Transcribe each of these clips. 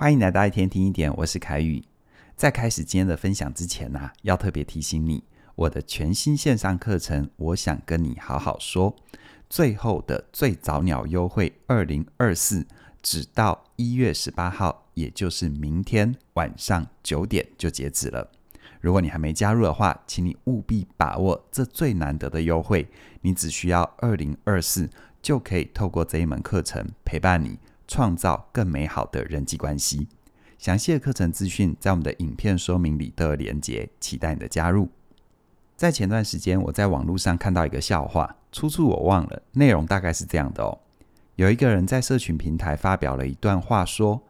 欢迎来到一天听一点，我是凯宇。在开始今天的分享之前呢、要特别提醒你，我的全新线上课程，我想跟你好好说。最后的最早鸟优惠，二零二四，只到一月十八号，也就是明天晚上九点就截止了。如果你还没加入的话，请你务必把握这最难得的优惠。你只需要二零二四，就可以透过这一门课程陪伴你。创造更美好的人际关系。详细的课程资讯在我们的影片说明里都有连结，期待你的加入。在前段时间，我在网络上看到一个笑话，出处我忘了，内容大概是这样的哦：有一个人在社群平台发表了一段话，说：“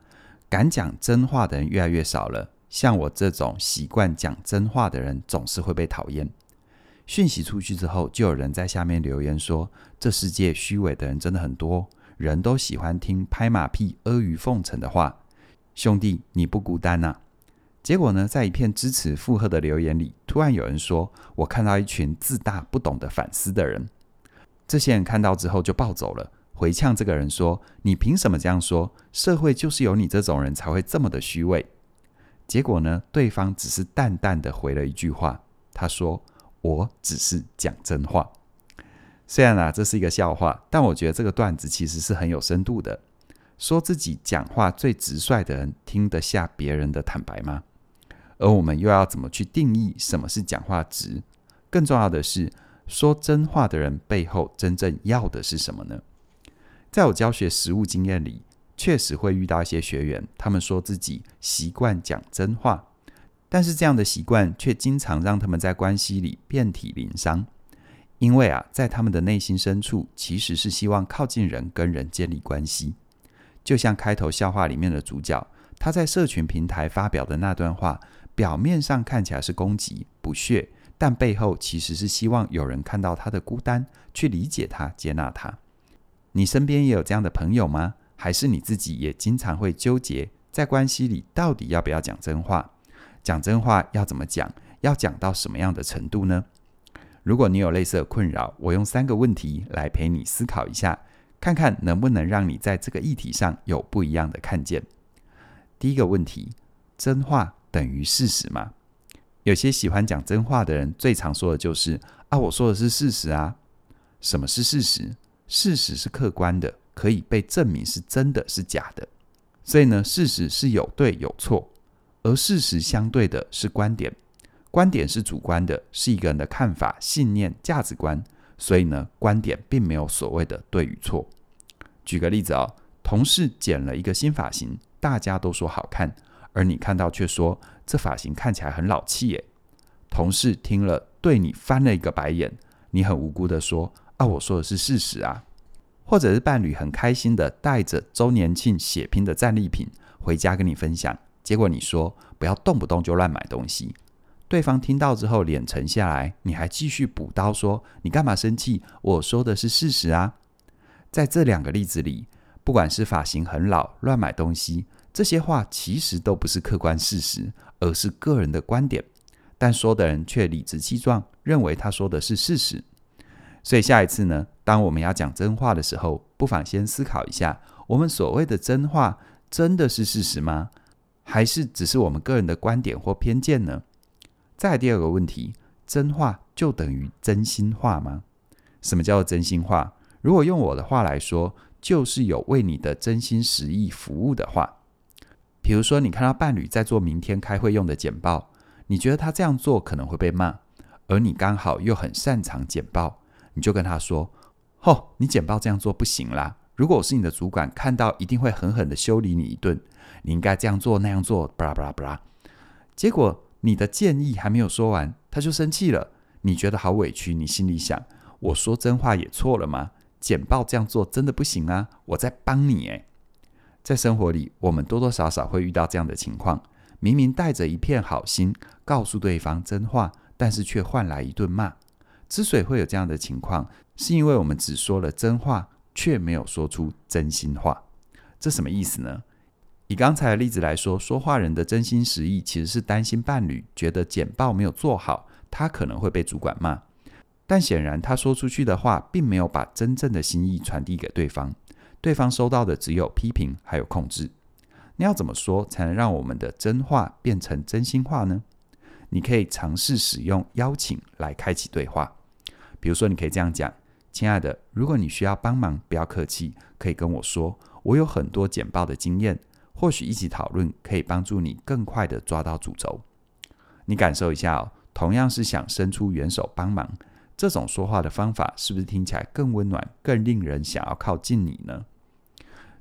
敢讲真话的人越来越少了，像我这种习惯讲真话的人，总是会被讨厌。”讯息出去之后，就有人在下面留言说：“这世界虚伪的人真的很多。”人都喜欢听拍马屁、阿谀奉承的话，兄弟，你不孤单呐、结果呢，在一片支持附和的留言里，突然有人说：“我看到一群自大、不懂得反思的人。”这些人看到之后就暴走了，回呛这个人说：“你凭什么这样说？社会就是有你这种人才会这么的虚伪。”结果呢，对方只是淡淡的回了一句话：“他说，我只是讲真话。”虽然啊，这是一个笑话，但我觉得这个段子其实是很有深度的。说自己讲话最直率的人，听得下别人的坦白吗？而我们又要怎么去定义什么是讲话直？更重要的是，说真话的人背后真正要的是什么呢？在我教学实务经验里，确实会遇到一些学员，他们说自己习惯讲真话，但是这样的习惯却经常让他们在关系里遍体鳞伤。因为啊，在他们的内心深处，其实是希望靠近人，跟人建立关系。就像开头笑话里面的主角，他在社群平台发表的那段话，表面上看起来是攻击、不屑，但背后其实是希望有人看到他的孤单，去理解他、接纳他。你身边也有这样的朋友吗？还是你自己也经常会纠结，在关系里到底要不要讲真话？讲真话要怎么讲？要讲到什么样的程度呢？如果你有类似的困扰，我用三个问题来陪你思考一下，看看能不能让你在这个议题上有不一样的看见。第一个问题：真话等于事实吗？有些喜欢讲真话的人，最常说的就是“啊，我说的是事实啊”。什么是事实？事实是客观的，可以被证明是真的是假的。所以呢，事实是有对有错，而事实相对的是观点。观点是主观的，是一个人的看法、信念、价值观，所以呢，观点并没有所谓的对与错。举个例子哦，同事剪了一个新发型，大家都说好看，而你看到却说这发型看起来很老气耶。同事听了，对你翻了一个白眼，你很无辜的说：“啊，我说的是事实啊。”或者是伴侣很开心的带着周年庆血拼的战利品回家跟你分享，结果你说不要动不动就乱买东西。对方听到之后，脸沉下来，你还继续补刀说：“你干嘛生气？我说的是事实啊！”在这两个例子里，不管是发型很老、乱买东西，这些话其实都不是客观事实，而是个人的观点。但说的人却理直气壮，认为他说的是事实。所以下一次呢，当我们要讲真话的时候，不妨先思考一下：我们所谓的真话，真的是事实吗？还是只是我们个人的观点或偏见呢？再第二个问题，真话就等于真心话吗？什么叫做真心话？如果用我的话来说，就是有为你的真心实意服务的话。比如说，你看到伴侣在做明天开会用的简报，你觉得他这样做可能会被骂，而你刚好又很擅长简报，你就跟他说：“吼，你简报这样做不行啦！如果我是你的主管，看到一定会狠狠的修理你一顿。你应该这样做那样做，巴拉巴拉巴拉。”结果。你的建议还没有说完，他就生气了。你觉得好委屈，你心里想：我说真话也错了吗？简报这样做真的不行啊！我在帮你诶。在生活里，我们多多少少会遇到这样的情况：明明带着一片好心，告诉对方真话，但是却换来一顿骂。之所以会有这样的情况，是因为我们只说了真话，却没有说出真心话。这什么意思呢？以刚才的例子来说，说话人的真心实意其实是担心伴侣觉得简报没有做好，他可能会被主管骂。但显然他说出去的话，并没有把真正的心意传递给对方，对方收到的只有批评还有控制。那要怎么说才能让我们的真话变成真心话呢？你可以尝试使用邀请来开启对话。比如说，你可以这样讲：“亲爱的，如果你需要帮忙，不要客气，可以跟我说。我有很多简报的经验，或许一起讨论可以帮助你更快地抓到主轴。”你感受一下哦，同样是想伸出援手帮忙，这种说话的方法是不是听起来更温暖、更令人想要靠近你呢？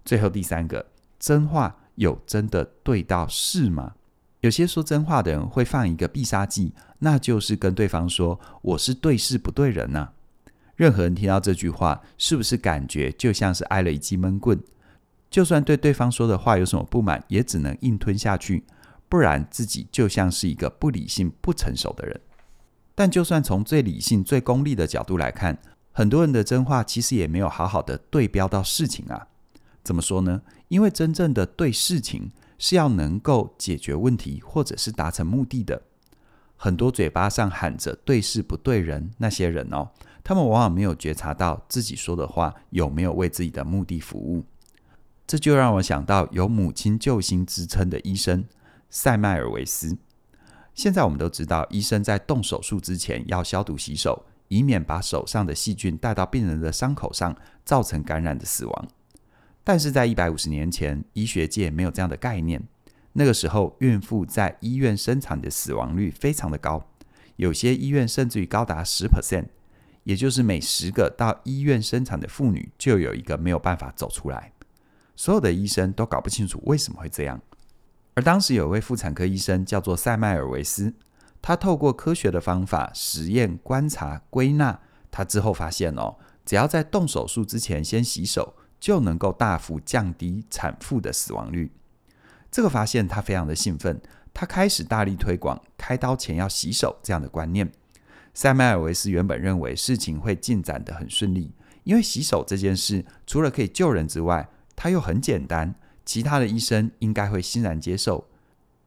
最后第三个，真话有真的对到事吗？有些说真话的人会放一个必杀技，那就是跟对方说：“我是对事不对人呐。”任何人听到这句话，是不是感觉就像是挨了一记闷棍？就算对对方说的话有什么不满，也只能硬吞下去。不然自己就像是一个不理性、不成熟的人。但就算从最理性、最功利的角度来看，很多人的真话其实也没有好好的对标到事情啊。怎么说呢？因为真正的对事情是要能够解决问题，或者是达成目的的。很多嘴巴上喊着对事不对人，那些人哦，他们往往没有觉察到自己说的话有没有为自己的目的服务。这就让我想到有“母亲救星”之称的医生。塞麦尔维斯。现在我们都知道，医生在动手术之前要消毒洗手，以免把手上的细菌带到病人的伤口上，造成感染的死亡。但是在一百五十年前，医学界没有这样的概念。那个时候，孕妇在医院生产的死亡率非常的高，有些医院甚至于高达十 percent，也就是每十个到医院生产的妇女就有一个没有办法走出来。所有的医生都搞不清楚为什么会这样。而当时有位妇产科医生叫做塞麦尔维斯，他透过科学的方法实验、观察、归纳，他之后发现哦，只要在动手术之前先洗手，就能够大幅降低产妇的死亡率。这个发现他非常的兴奋，他开始大力推广开刀前要洗手这样的观念。塞麦尔维斯原本认为事情会进展得很顺利，因为洗手这件事除了可以救人之外，它又很简单。其他的医生应该会欣然接受，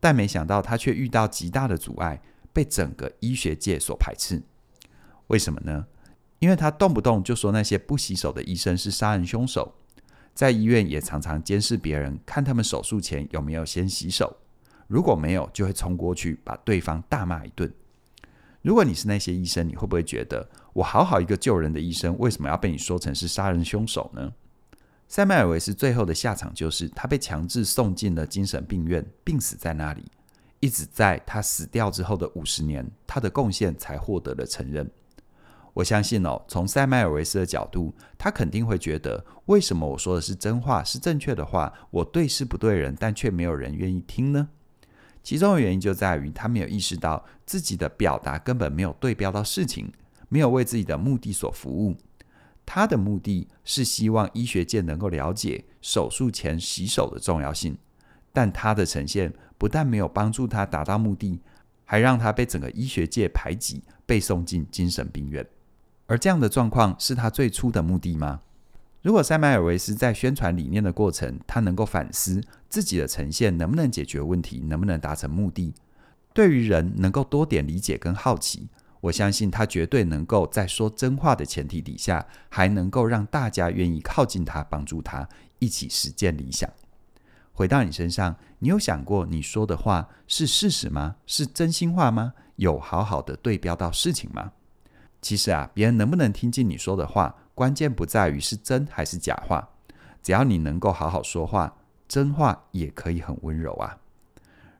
但没想到他却遇到极大的阻碍，被整个医学界所排斥。为什么呢？因为他动不动就说那些不洗手的医生是杀人凶手，在医院也常常监视别人，看他们手术前有没有先洗手，如果没有，就会冲过去把对方大骂一顿。如果你是那些医生，你会不会觉得我好好一个救人的医生，为什么要被你说成是杀人凶手呢？塞麦尔维斯最后的下场就是，他被强制送进了精神病院，病死在那里。一直在他死掉之后的五十年，他的贡献才获得了承认。我相信哦，从塞麦尔维斯的角度，他肯定会觉得，为什么我说的是真话，是正确的话，我对事不对人，但却没有人愿意听呢？其中的原因就在于他没有意识到自己的表达根本没有对标到事情，没有为自己的目的所服务。他的目的是希望医学界能够了解手术前洗手的重要性，但他的呈现不但没有帮助他达到目的，还让他被整个医学界排挤，被送进精神病院。而这样的状况是他最初的目的吗？如果塞麦尔维斯在宣传理念的过程，他能够反思自己的呈现能不能解决问题，能不能达成目的，对于人能够多点理解跟好奇。我相信他绝对能够在说真话的前提底下，还能够让大家愿意靠近他，帮助他一起实践理想。回到你身上，你有想过你说的话是事实吗？是真心话吗？有好好的对标到事情吗？其实啊，别人能不能听进你说的话，关键不在于是真还是假话，只要你能够好好说话，真话也可以很温柔啊。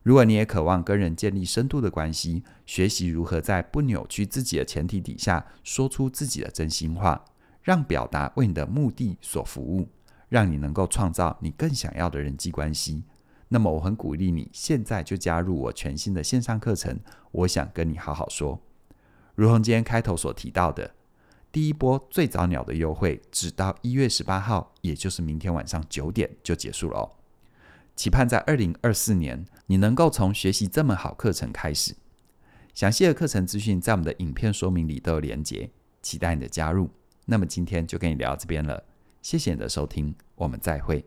如果你也渴望跟人建立深度的关系，学习如何在不扭曲自己的前提底下说出自己的真心话，让表达为你的目的所服务，让你能够创造你更想要的人际关系，那么我很鼓励你现在就加入我全新的线上课程。我想跟你好好说，如同今天开头所提到的，第一波最早鸟的优惠，直到一月十八号，也就是明天晚上九点就结束了哦。期盼在二零二四年，你能够从学习这门好课程开始。详细的课程资讯在我们的影片说明里都有连结，期待你的加入。那么今天就跟你聊到这边了，谢谢你的收听，我们再会。